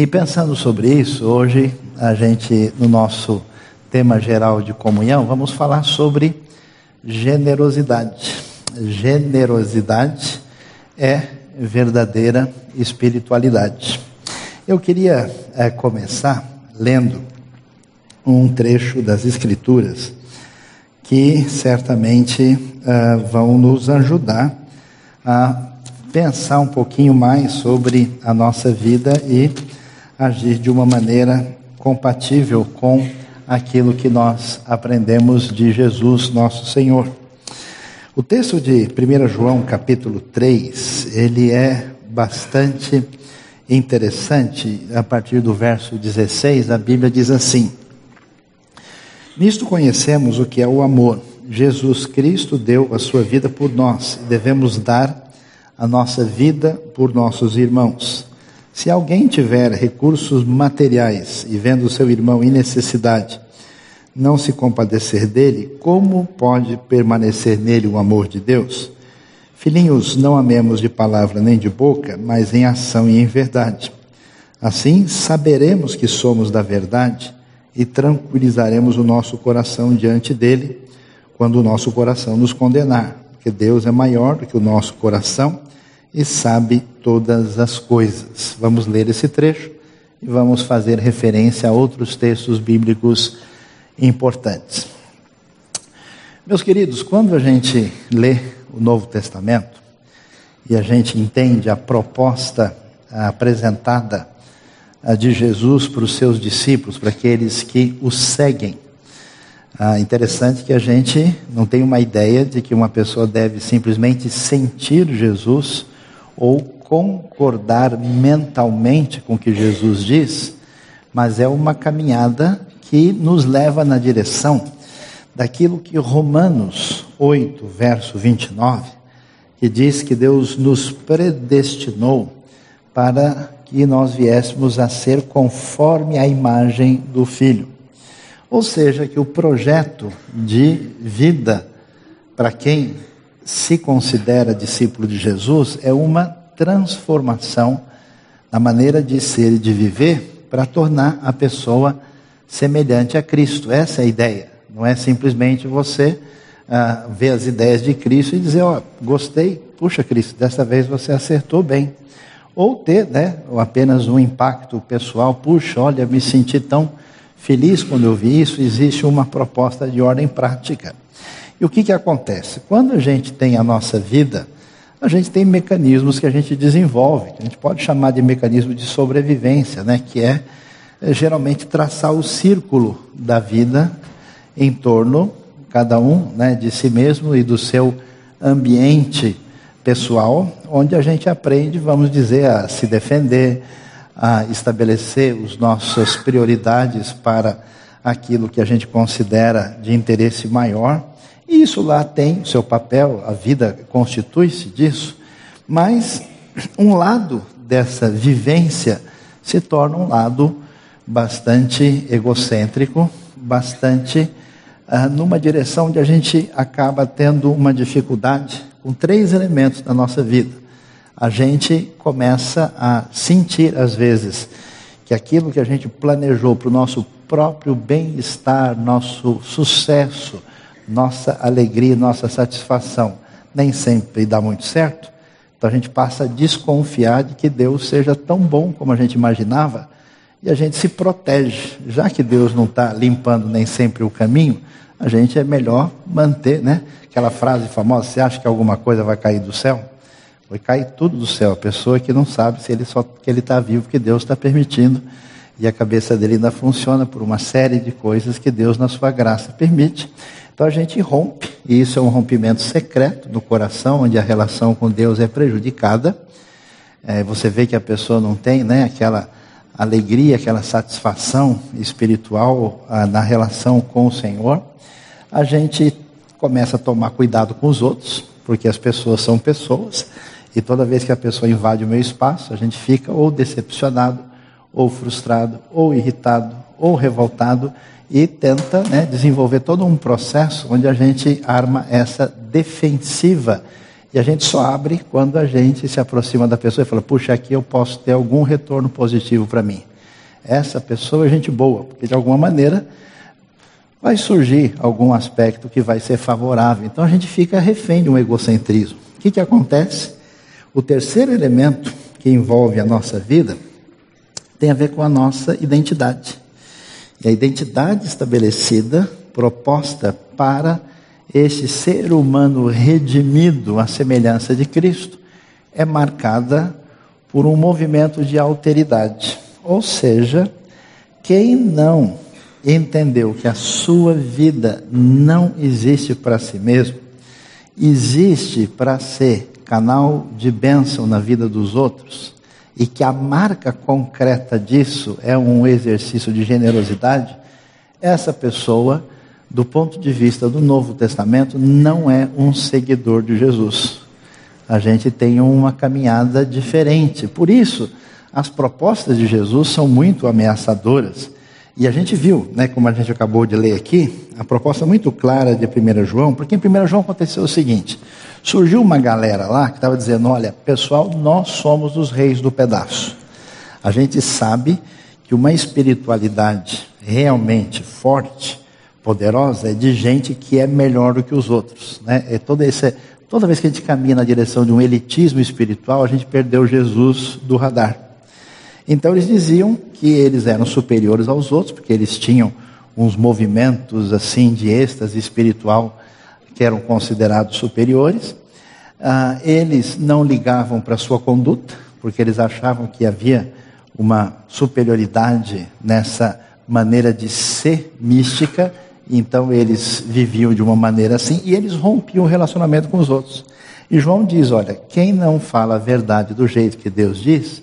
E pensando sobre isso, hoje a gente, no nosso tema geral de comunhão, vamos falar sobre generosidade. Generosidade é verdadeira espiritualidade. Eu queria é, começar lendo um trecho das Escrituras que certamente uh, vão nos ajudar a pensar um pouquinho mais sobre a nossa vida e agir de uma maneira compatível com aquilo que nós aprendemos de Jesus, nosso Senhor. O texto de 1 João, capítulo 3, ele é bastante interessante. A partir do verso 16, a Bíblia diz assim: Nisto conhecemos o que é o amor. Jesus Cristo deu a sua vida por nós e devemos dar a nossa vida por nossos irmãos. Se alguém tiver recursos materiais e vendo seu irmão em necessidade, não se compadecer dele, como pode permanecer nele o amor de Deus? Filhinhos, não amemos de palavra nem de boca, mas em ação e em verdade. Assim, saberemos que somos da verdade e tranquilizaremos o nosso coração diante dele quando o nosso coração nos condenar, porque Deus é maior do que o nosso coração e sabe todas as coisas. Vamos ler esse trecho e vamos fazer referência a outros textos bíblicos importantes. Meus queridos, quando a gente lê o Novo Testamento e a gente entende a proposta apresentada de Jesus para os seus discípulos, para aqueles que o seguem. Ah, interessante que a gente não tem uma ideia de que uma pessoa deve simplesmente sentir Jesus ou concordar mentalmente com o que Jesus diz, mas é uma caminhada que nos leva na direção daquilo que Romanos 8, verso 29, que diz que Deus nos predestinou para que nós viéssemos a ser conforme a imagem do Filho. Ou seja, que o projeto de vida para quem se considera discípulo de Jesus é uma transformação na maneira de ser e de viver para tornar a pessoa semelhante a Cristo. Essa é a ideia. Não é simplesmente você ah, ver as ideias de Cristo e dizer, ó, oh, gostei, puxa Cristo, dessa vez você acertou bem ou ter né, apenas um impacto pessoal, puxa, olha, me senti tão feliz quando eu vi isso, existe uma proposta de ordem prática. E o que, que acontece? Quando a gente tem a nossa vida, a gente tem mecanismos que a gente desenvolve, que a gente pode chamar de mecanismo de sobrevivência, né, que é, é geralmente traçar o círculo da vida em torno, cada um, né, de si mesmo e do seu ambiente pessoal, onde a gente aprende, vamos dizer, a se defender, a estabelecer as nossas prioridades para aquilo que a gente considera de interesse maior. E isso lá tem o seu papel, a vida constitui-se disso, mas um lado dessa vivência se torna um lado bastante egocêntrico, bastante uh, numa direção onde a gente acaba tendo uma dificuldade com três elementos na nossa vida. A gente começa a sentir, às vezes, que aquilo que a gente planejou para o nosso próprio bem-estar, nosso sucesso, nossa alegria, nossa satisfação, nem sempre dá muito certo. Então a gente passa a desconfiar de que Deus seja tão bom como a gente imaginava e a gente se protege. Já que Deus não está limpando nem sempre o caminho, a gente é melhor manter, né? Aquela frase famosa, você acha que alguma coisa vai cair do céu? Vai cair tudo do céu. A pessoa que não sabe se ele só que ele está vivo, que Deus está permitindo, e a cabeça dele ainda funciona por uma série de coisas que Deus, na sua graça, permite. Então a gente rompe, e isso é um rompimento secreto no coração, onde a relação com Deus é prejudicada. É, você vê que a pessoa não tem né, aquela alegria, aquela satisfação espiritual ah, na relação com o Senhor a gente começa a tomar cuidado com os outros, porque as pessoas são pessoas, e toda vez que a pessoa invade o meu espaço, a gente fica ou decepcionado, ou frustrado, ou irritado, ou revoltado, e tenta né, desenvolver todo um processo onde a gente arma essa defensiva E a gente só abre quando a gente se aproxima da pessoa e fala: puxa, aqui eu posso ter algum retorno positivo para mim. Essa pessoa é gente boa, porque de alguma maneira vai surgir algum aspecto que vai ser favorável. Então a gente fica refém de um egocentrismo. O que, que acontece? O terceiro elemento que envolve a nossa vida tem a ver com a nossa identidade. E a identidade estabelecida, proposta para este ser humano redimido à semelhança de Cristo, é marcada por um movimento de alteridade. Ou seja, quem não entendeu que a sua vida não existe para si mesmo, existe para ser canal de bênção na vida dos outros, e que a marca concreta disso é um exercício de generosidade, essa pessoa, do ponto de vista do Novo Testamento, não é um seguidor de Jesus. A gente tem uma caminhada diferente. Por isso, as propostas de Jesus são muito ameaçadoras. E a gente viu, né, como a gente acabou de ler aqui, a proposta muito clara de 1 João, porque em 1 João aconteceu o seguinte: surgiu uma galera lá que estava dizendo: olha, pessoal, nós somos os reis do pedaço. A gente sabe que uma espiritualidade realmente forte, poderosa, é de gente que é melhor do que os outros. Né? É toda, esse, toda vez que a gente caminha na direção de um elitismo espiritual, a gente perdeu Jesus do radar. Então eles diziam que eles eram superiores aos outros, porque eles tinham uns movimentos assim de êxtase espiritual que eram considerados superiores. Ah, eles não ligavam para sua conduta, porque eles achavam que havia uma superioridade nessa maneira de ser mística, então eles viviam de uma maneira assim e eles rompiam o relacionamento com os outros. E João diz: olha, quem não fala a verdade do jeito que Deus diz,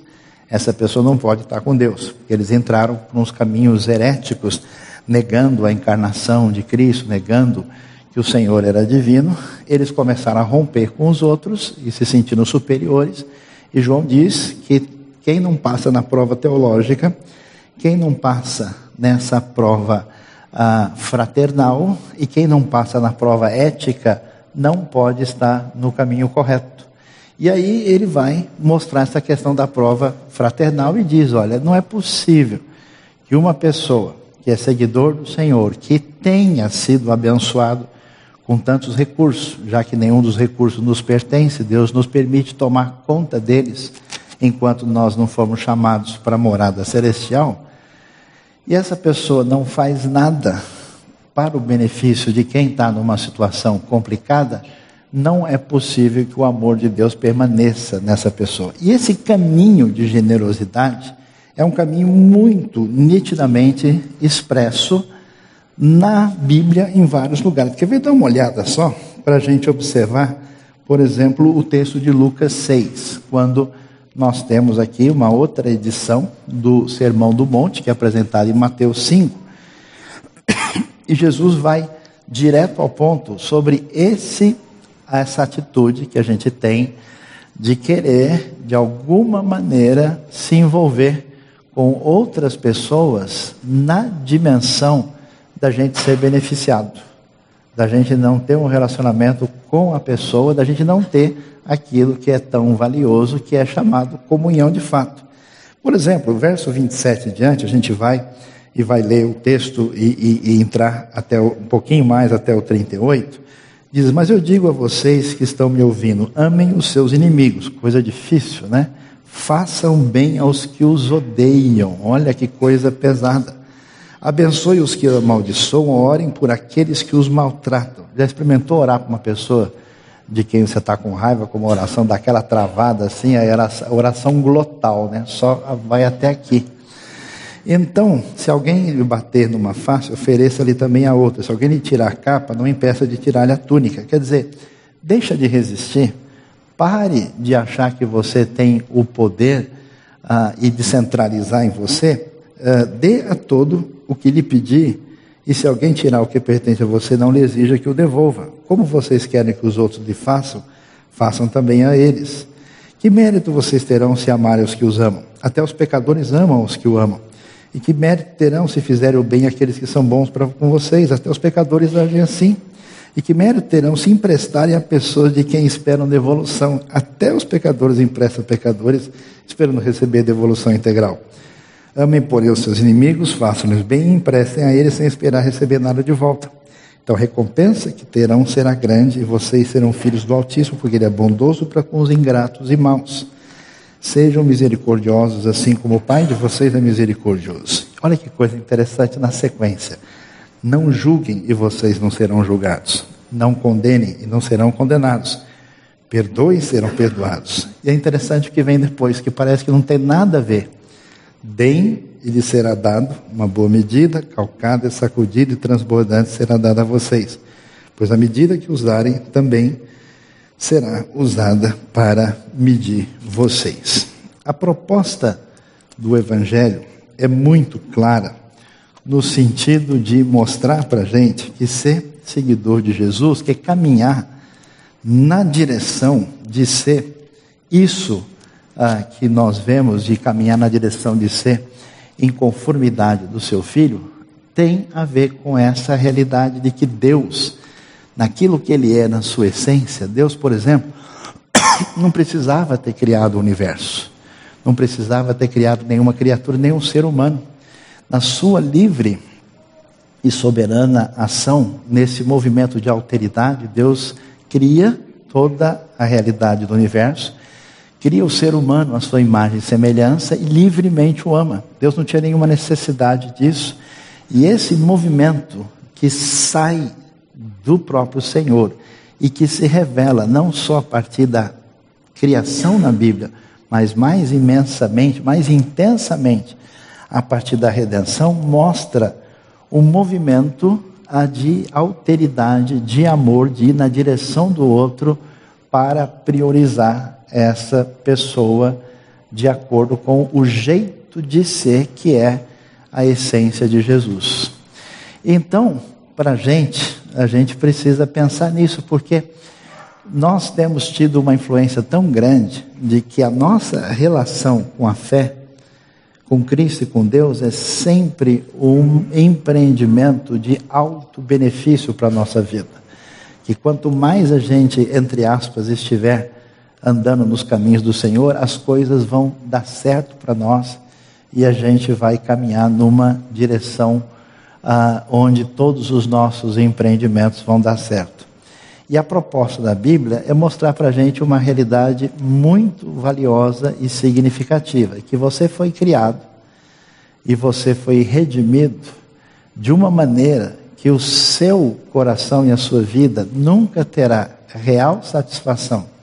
essa pessoa não pode estar com Deus, eles entraram por uns caminhos heréticos, negando a encarnação de Cristo, negando que o Senhor era divino, eles começaram a romper com os outros e se sentindo superiores. E João diz que quem não passa na prova teológica, quem não passa nessa prova ah, fraternal e quem não passa na prova ética, não pode estar no caminho correto. E aí ele vai mostrar essa questão da prova fraternal e diz: olha, não é possível que uma pessoa que é seguidor do Senhor, que tenha sido abençoado com tantos recursos, já que nenhum dos recursos nos pertence, Deus nos permite tomar conta deles enquanto nós não formos chamados para a morada celestial. E essa pessoa não faz nada para o benefício de quem está numa situação complicada não é possível que o amor de Deus permaneça nessa pessoa. E esse caminho de generosidade é um caminho muito nitidamente expresso na Bíblia em vários lugares. Quer ver dar uma olhada só para a gente observar, por exemplo, o texto de Lucas 6, quando nós temos aqui uma outra edição do Sermão do Monte, que é apresentado em Mateus 5. E Jesus vai direto ao ponto sobre esse a essa atitude que a gente tem de querer, de alguma maneira, se envolver com outras pessoas na dimensão da gente ser beneficiado, da gente não ter um relacionamento com a pessoa, da gente não ter aquilo que é tão valioso, que é chamado comunhão de fato. Por exemplo, o verso 27 em diante, a gente vai e vai ler o texto e, e, e entrar até um pouquinho mais até o 38. Diz: Mas eu digo a vocês que estão me ouvindo: amem os seus inimigos. Coisa difícil, né? Façam bem aos que os odeiam. Olha que coisa pesada. Abençoe os que amaldiçoam, orem por aqueles que os maltratam. Já experimentou orar para uma pessoa de quem você está com raiva, com uma oração daquela travada assim, a oração, oração glotal, né? Só vai até aqui. Então, se alguém lhe bater numa face, ofereça-lhe também a outra. Se alguém lhe tirar a capa, não impeça de tirar-lhe a túnica. Quer dizer, deixa de resistir, pare de achar que você tem o poder ah, e de centralizar em você. Ah, dê a todo o que lhe pedir, e se alguém tirar o que pertence a você, não lhe exija que o devolva. Como vocês querem que os outros lhe façam, façam também a eles. Que mérito vocês terão se amarem os que os amam? Até os pecadores amam os que o amam. E que mérito terão se fizerem o bem aqueles que são bons para com vocês? Até os pecadores agem assim. E que mérito terão se emprestarem a pessoas de quem esperam devolução? Até os pecadores emprestam pecadores, esperando receber devolução integral. Amem, porém, os seus inimigos, façam-lhes bem e emprestem a eles sem esperar receber nada de volta. Então a recompensa que terão será grande e vocês serão filhos do Altíssimo, porque Ele é bondoso para com os ingratos e maus. Sejam misericordiosos, assim como o Pai de vocês é misericordioso. Olha que coisa interessante na sequência. Não julguem e vocês não serão julgados. Não condenem e não serão condenados. Perdoem e serão perdoados. E é interessante o que vem depois, que parece que não tem nada a ver Deem e lhe será dado uma boa medida, calcada, sacudida e transbordante será dada a vocês. Pois a medida que usarem também será usada para medir vocês. A proposta do Evangelho é muito clara no sentido de mostrar para a gente que ser seguidor de Jesus, é caminhar na direção de ser isso ah, que nós vemos de caminhar na direção de ser em conformidade do seu filho, tem a ver com essa realidade de que Deus, naquilo que Ele é na sua essência, Deus, por exemplo, não precisava ter criado o universo, não precisava ter criado nenhuma criatura, nenhum ser humano. Na sua livre e soberana ação, nesse movimento de alteridade, Deus cria toda a realidade do universo Cria o ser humano à sua imagem e semelhança e livremente o ama. Deus não tinha nenhuma necessidade disso. E esse movimento que sai do próprio Senhor e que se revela não só a partir da criação na Bíblia, mas mais imensamente, mais intensamente a partir da redenção, mostra um movimento de alteridade, de amor, de ir na direção do outro para priorizar essa pessoa de acordo com o jeito de ser que é a essência de Jesus. Então, para a gente, a gente precisa pensar nisso, porque nós temos tido uma influência tão grande de que a nossa relação com a fé, com Cristo e com Deus, é sempre um empreendimento de alto benefício para a nossa vida. Que quanto mais a gente, entre aspas, estiver andando nos caminhos do Senhor, as coisas vão dar certo para nós e a gente vai caminhar numa direção ah, onde todos os nossos empreendimentos vão dar certo. E a proposta da Bíblia é mostrar para a gente uma realidade muito valiosa e significativa: que você foi criado e você foi redimido de uma maneira que o seu coração e a sua vida nunca terá real satisfação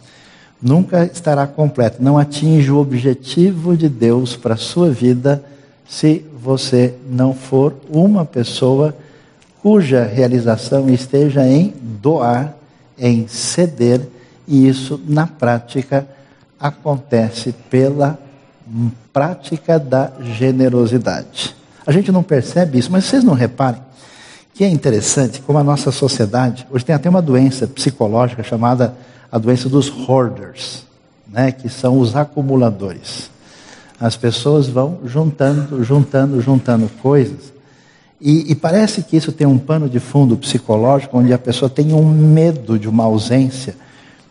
nunca estará completo, não atinge o objetivo de Deus para a sua vida se você não for uma pessoa cuja realização esteja em doar, em ceder, e isso na prática acontece pela prática da generosidade. A gente não percebe isso, mas vocês não reparem que é interessante como a nossa sociedade, hoje tem até uma doença psicológica chamada a doença dos hoarders, né, que são os acumuladores. As pessoas vão juntando, juntando, juntando coisas. E, e, parece que isso tem um pano de fundo psicológico, onde a pessoa tem um medo de uma ausência,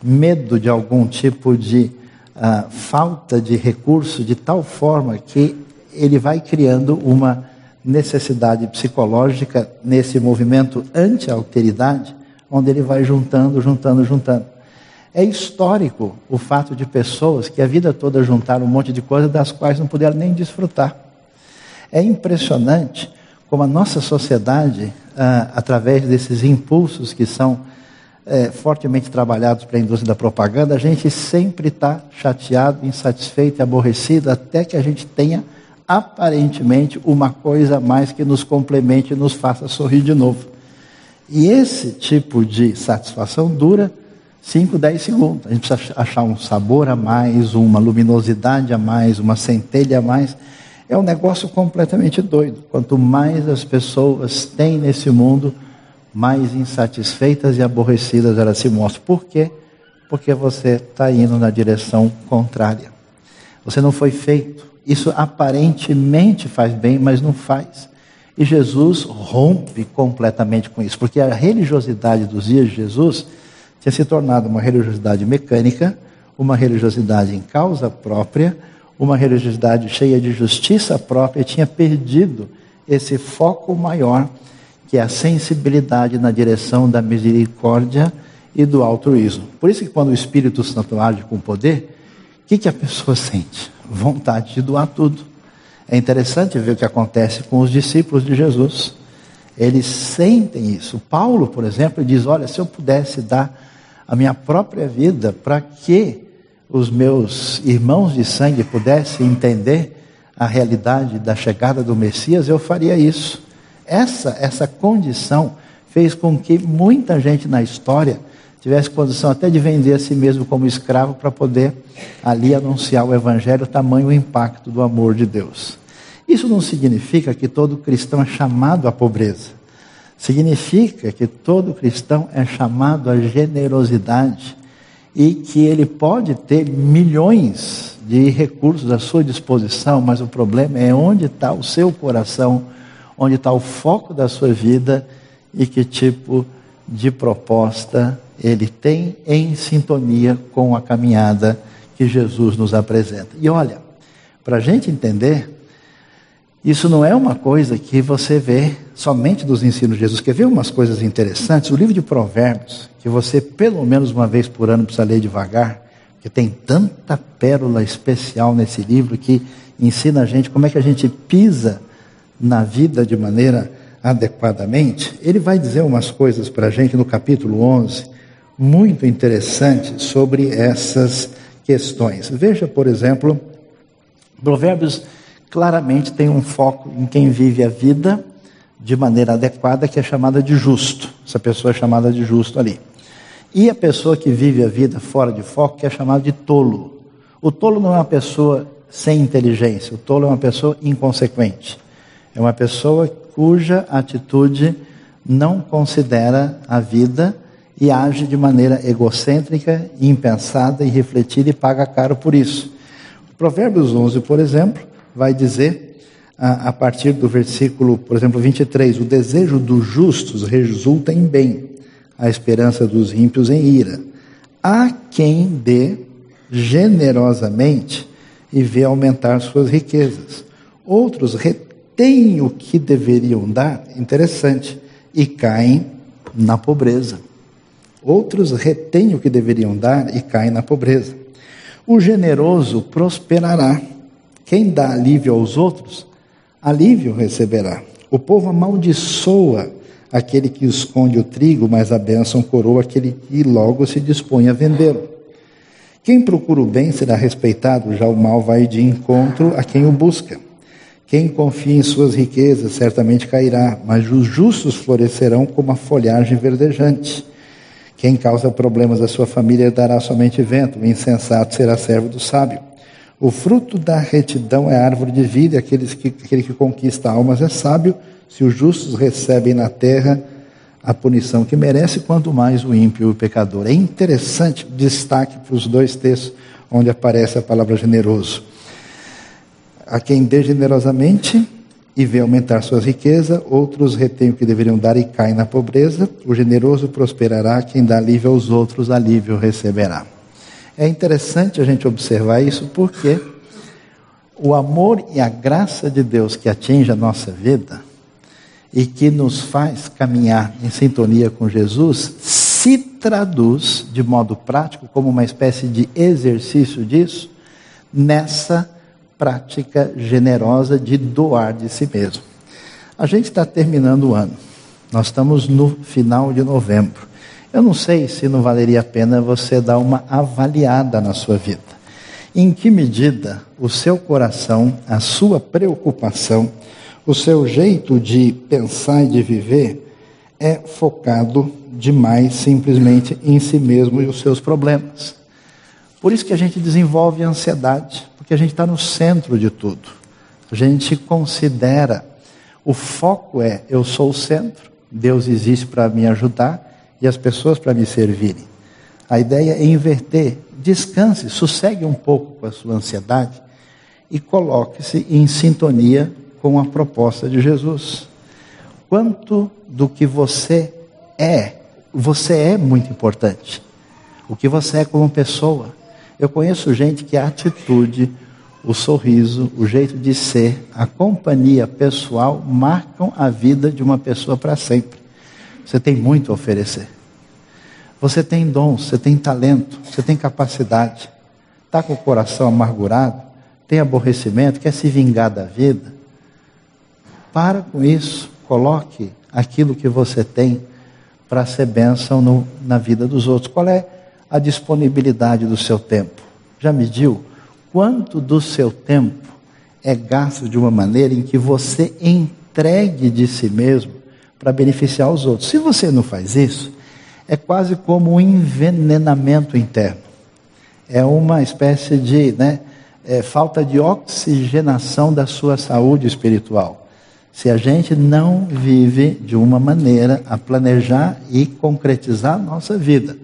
medo de algum tipo de uh, falta de recurso, de tal forma que ele vai criando uma necessidade psicológica nesse movimento anti-alteridade, onde ele vai juntando, juntando, juntando. É histórico o fato de pessoas que a vida toda juntaram um monte de coisas das quais não puderam nem desfrutar. É impressionante como a nossa sociedade, ah, através desses impulsos que são é, fortemente trabalhados para a indústria da propaganda, a gente sempre está chateado, insatisfeito e aborrecido até que a gente tenha aparentemente uma coisa a mais que nos complemente e nos faça sorrir de novo. E esse tipo de satisfação dura 5, 10 segundos. A gente precisa achar um sabor a mais, uma luminosidade a mais, uma centelha a mais. É um negócio completamente doido. Quanto mais as pessoas têm nesse mundo, mais insatisfeitas e aborrecidas elas se mostram. Por quê? Porque você está indo na direção contrária. Você não foi feito. Isso aparentemente faz bem, mas não faz. E Jesus rompe completamente com isso, porque a religiosidade dos dias de Jesus tinha se tornado uma religiosidade mecânica, uma religiosidade em causa própria, uma religiosidade cheia de justiça própria, tinha perdido esse foco maior, que é a sensibilidade na direção da misericórdia e do altruísmo. Por isso que quando o Espírito Santo age com poder, o que, que a pessoa sente? Vontade de doar tudo. É interessante ver o que acontece com os discípulos de Jesus. Eles sentem isso. Paulo, por exemplo, diz: Olha, se eu pudesse dar a minha própria vida para que os meus irmãos de sangue pudessem entender a realidade da chegada do Messias, eu faria isso. Essa, essa condição fez com que muita gente na história tivesse condição até de vender a si mesmo como escravo para poder ali anunciar o evangelho, tamanho o impacto do amor de Deus. Isso não significa que todo cristão é chamado à pobreza. Significa que todo cristão é chamado à generosidade e que ele pode ter milhões de recursos à sua disposição, mas o problema é onde está o seu coração, onde está o foco da sua vida e que tipo de proposta ele tem em sintonia com a caminhada que Jesus nos apresenta. E olha, para a gente entender, isso não é uma coisa que você vê somente dos ensinos de Jesus. Quer ver umas coisas interessantes? O livro de Provérbios, que você pelo menos uma vez por ano precisa ler devagar, porque tem tanta pérola especial nesse livro que ensina a gente como é que a gente pisa na vida de maneira adequadamente. Ele vai dizer umas coisas para a gente no capítulo 11, muito interessante sobre essas questões. Veja, por exemplo, Provérbios claramente tem um foco em quem vive a vida de maneira adequada, que é chamada de justo. Essa pessoa é chamada de justo ali. E a pessoa que vive a vida fora de foco, que é chamada de tolo. O tolo não é uma pessoa sem inteligência, o tolo é uma pessoa inconsequente. É uma pessoa cuja atitude não considera a vida e age de maneira egocêntrica, impensada, irrefletida e paga caro por isso. Provérbios 11, por exemplo, vai dizer, a, a partir do versículo, por exemplo, 23, o desejo dos justos resulta em bem, a esperança dos ímpios em ira. Há quem dê generosamente e vê aumentar suas riquezas. Outros retêm o que deveriam dar, interessante, e caem na pobreza. Outros retêm o que deveriam dar e caem na pobreza. O generoso prosperará. Quem dá alívio aos outros, alívio receberá. O povo amaldiçoa aquele que esconde o trigo, mas a bênção coroa aquele que logo se dispõe a vendê-lo. Quem procura o bem será respeitado, já o mal vai de encontro a quem o busca. Quem confia em suas riquezas certamente cairá, mas os justos florescerão como a folhagem verdejante. Quem causa problemas à sua família dará somente vento, o insensato será servo do sábio. O fruto da retidão é árvore de vida, e aqueles que, aquele que conquista almas é sábio. Se os justos recebem na terra a punição que merece, quanto mais o ímpio e o pecador. É interessante destaque para os dois textos onde aparece a palavra generoso. A quem dê generosamente, e vê aumentar suas riquezas, outros retêm o que deveriam dar e caem na pobreza. O generoso prosperará, quem dá alívio aos outros, alívio receberá. É interessante a gente observar isso porque o amor e a graça de Deus que atinge a nossa vida e que nos faz caminhar em sintonia com Jesus se traduz de modo prático como uma espécie de exercício disso nessa prática generosa de doar de si mesmo. A gente está terminando o ano, nós estamos no final de novembro. Eu não sei se não valeria a pena você dar uma avaliada na sua vida. Em que medida o seu coração, a sua preocupação, o seu jeito de pensar e de viver é focado demais simplesmente em si mesmo e os seus problemas. Por isso que a gente desenvolve ansiedade, porque a gente está no centro de tudo. A gente considera, o foco é: eu sou o centro, Deus existe para me ajudar e as pessoas para me servirem. A ideia é inverter. Descanse, sossegue um pouco com a sua ansiedade e coloque-se em sintonia com a proposta de Jesus. quanto do que você é. Você é muito importante. O que você é como pessoa. Eu conheço gente que a atitude, o sorriso, o jeito de ser, a companhia pessoal marcam a vida de uma pessoa para sempre. Você tem muito a oferecer. Você tem dons, você tem talento, você tem capacidade. Está com o coração amargurado, tem aborrecimento, quer se vingar da vida. Para com isso, coloque aquilo que você tem para ser bênção no, na vida dos outros. Qual é a disponibilidade do seu tempo? Já mediu quanto do seu tempo é gasto de uma maneira em que você entregue de si mesmo para beneficiar os outros? Se você não faz isso, é quase como um envenenamento interno. É uma espécie de né, é, falta de oxigenação da sua saúde espiritual. Se a gente não vive de uma maneira a planejar e concretizar a nossa vida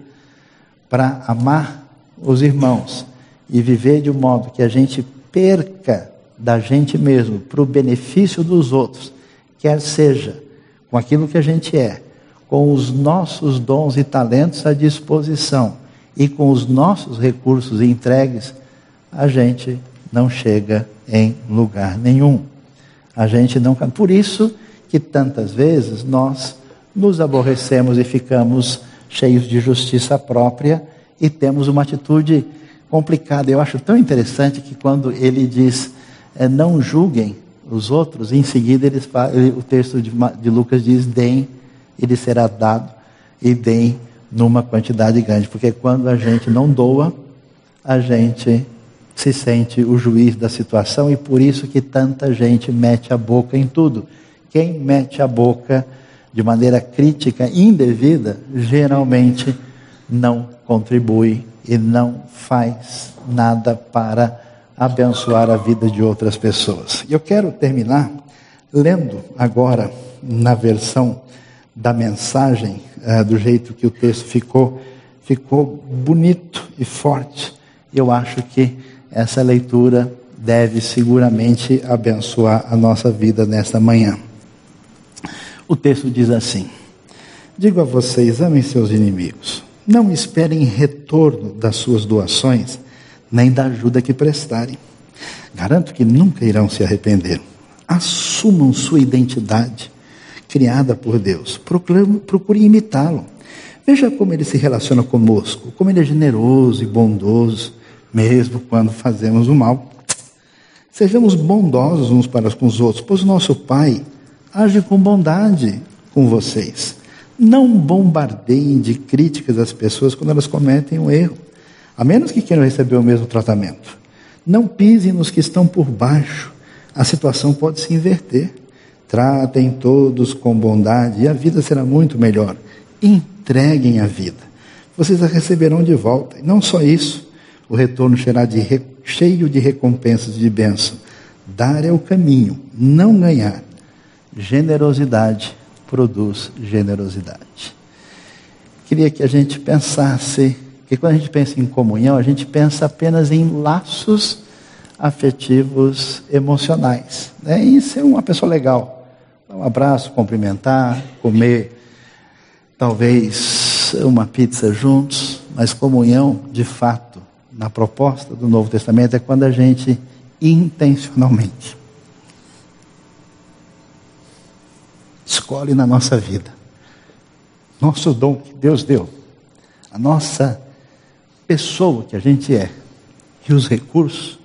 para amar os irmãos e viver de um modo que a gente perca da gente mesmo para o benefício dos outros, quer seja com aquilo que a gente é, com os nossos dons e talentos à disposição e com os nossos recursos entregues, a gente não chega em lugar nenhum. A gente não. Por isso que tantas vezes nós nos aborrecemos e ficamos cheios de justiça própria e temos uma atitude complicada. Eu acho tão interessante que quando ele diz é, não julguem os outros, em seguida ele, o texto de Lucas diz deem ele será dado e deem numa quantidade grande. Porque quando a gente não doa, a gente se sente o juiz da situação e por isso que tanta gente mete a boca em tudo. Quem mete a boca de maneira crítica, indevida, geralmente não contribui e não faz nada para abençoar a vida de outras pessoas. E eu quero terminar lendo agora na versão da mensagem, é, do jeito que o texto ficou, ficou bonito e forte. Eu acho que essa leitura deve seguramente abençoar a nossa vida nesta manhã. O texto diz assim: Digo a vocês, amem seus inimigos. Não esperem retorno das suas doações, nem da ajuda que prestarem. Garanto que nunca irão se arrepender. Assumam sua identidade criada por Deus. Procure, procure imitá-lo. Veja como ele se relaciona conosco, como ele é generoso e bondoso, mesmo quando fazemos o mal. Sejamos bondosos uns para com os outros, pois nosso Pai age com bondade com vocês. Não bombardeiem de críticas as pessoas quando elas cometem um erro, a menos que queiram receber o mesmo tratamento. Não pisem nos que estão por baixo, a situação pode se inverter. Tratem todos com bondade e a vida será muito melhor. Entreguem a vida. Vocês a receberão de volta. E não só isso, o retorno será de, cheio de recompensas e de bênção. Dar é o caminho, não ganhar. Generosidade produz generosidade. Queria que a gente pensasse, que quando a gente pensa em comunhão, a gente pensa apenas em laços afetivos emocionais. Né? E ser uma pessoa legal dar um abraço, cumprimentar, comer talvez uma pizza juntos, mas comunhão, de fato, na proposta do Novo Testamento é quando a gente intencionalmente escolhe na nossa vida nosso dom que Deus deu, a nossa pessoa que a gente é e os recursos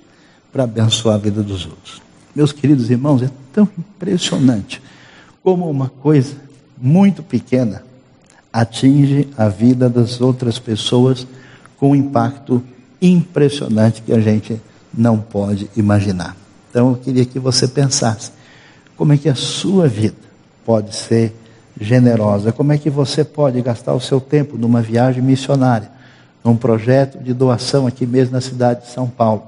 para abençoar a vida dos outros. Meus queridos irmãos, é tão impressionante como uma coisa muito pequena atinge a vida das outras pessoas com um impacto impressionante que a gente não pode imaginar. Então eu queria que você pensasse como é que a sua vida pode ser generosa, como é que você pode gastar o seu tempo numa viagem missionária, num projeto de doação aqui mesmo na cidade de São Paulo.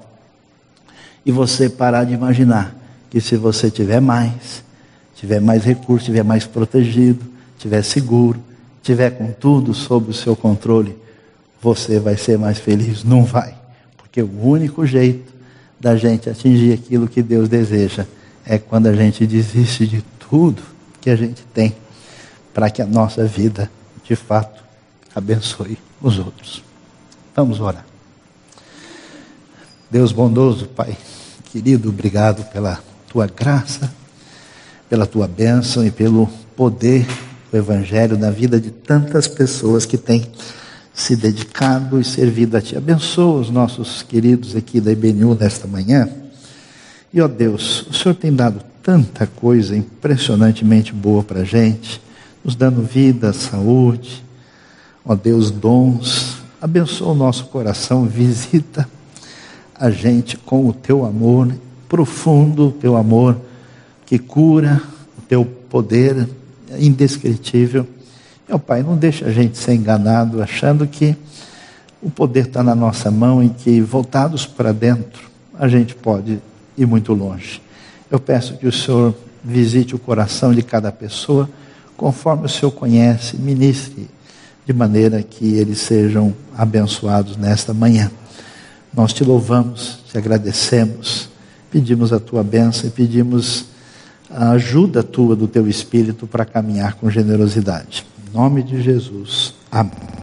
E você parar de imaginar que se você tiver mais, tiver mais recurso, tiver mais protegido, tiver seguro, tiver com tudo sob o seu controle, você vai ser mais feliz? Não vai. Porque o único jeito da gente atingir aquilo que Deus deseja é quando a gente desiste de tudo que a gente tem para que a nossa vida, de fato, abençoe os outros. Vamos orar. Deus bondoso, Pai, querido, obrigado pela tua graça, pela tua bênção e pelo poder do Evangelho na vida de tantas pessoas que têm se dedicado e servido a Ti. Abençoa os nossos queridos aqui da IBNU nesta manhã. E, ó Deus, o Senhor tem dado tanta coisa impressionantemente boa para a gente, nos dando vida, saúde, ó Deus, dons. Abençoa o nosso coração, visita a gente com o Teu amor profundo, o Teu amor que cura, o Teu poder indescritível meu Pai, não deixa a gente ser enganado achando que o poder está na nossa mão e que, voltados para dentro, a gente pode ir muito longe. Eu peço que o Senhor visite o coração de cada pessoa, conforme o Senhor conhece, ministre de maneira que eles sejam abençoados nesta manhã. Nós te louvamos, te agradecemos, pedimos a tua bênção e pedimos a ajuda tua do teu Espírito para caminhar com generosidade nome de Jesus. Amém.